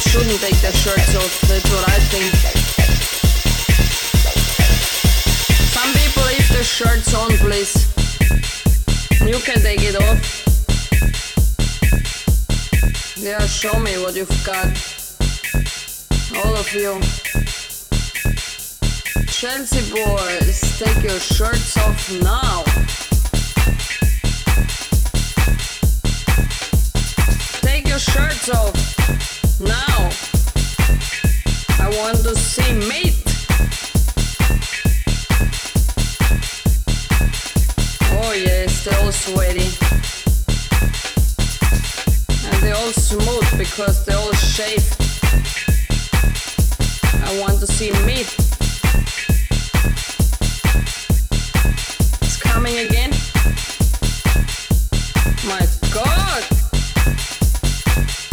people shouldn't take their shirts off. That's what I think. Some people leave their shirts on, please. You can take it off. Yeah, show me what you've got. All of you. Chelsea boys, take your shirts off now. Take your shirts off. Now I want to see meat. Oh yes, they're all sweaty. And they're all smooth because they're all shaved. I want to see meat. It's coming again. My god!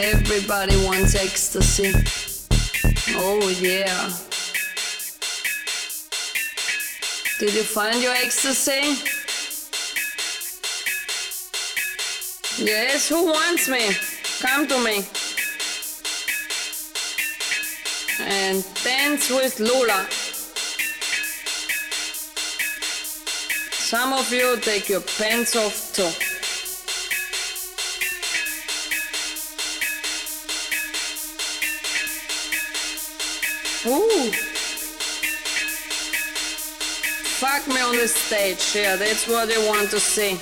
Everybody wants ecstasy. Oh yeah. Did you find your ecstasy? Yes, who wants me? Come to me. And dance with Lola. Some of you take your pants off too. Ooh. Fuck me on the stage, yeah, that's what they want to see.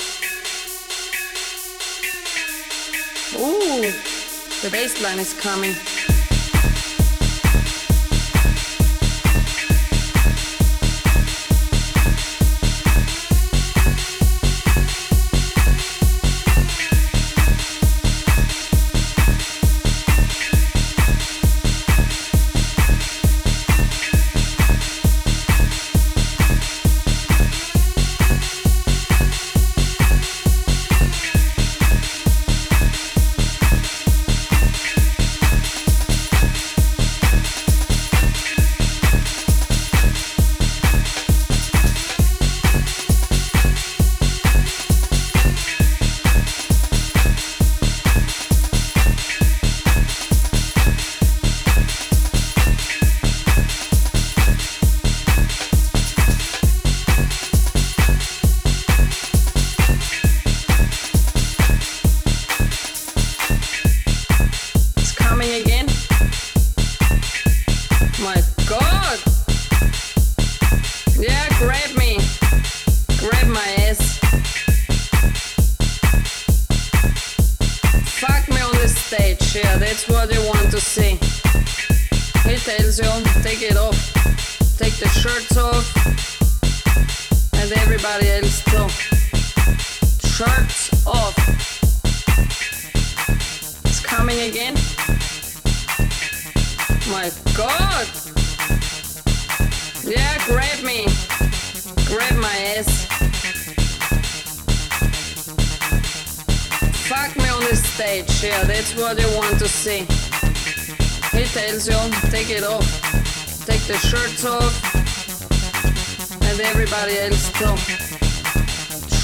Ooh, the bass line is coming.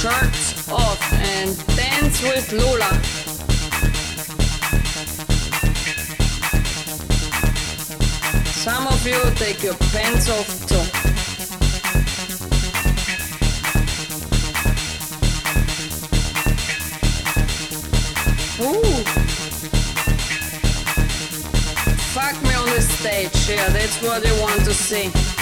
Shirts off and dance with Lola. Some of you take your pants off too. Ooh. Fuck me on the stage, yeah, that's what you want to see.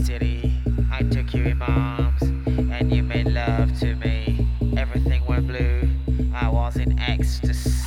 City, I took you in my arms and you made love to me. Everything went blue, I was in ecstasy.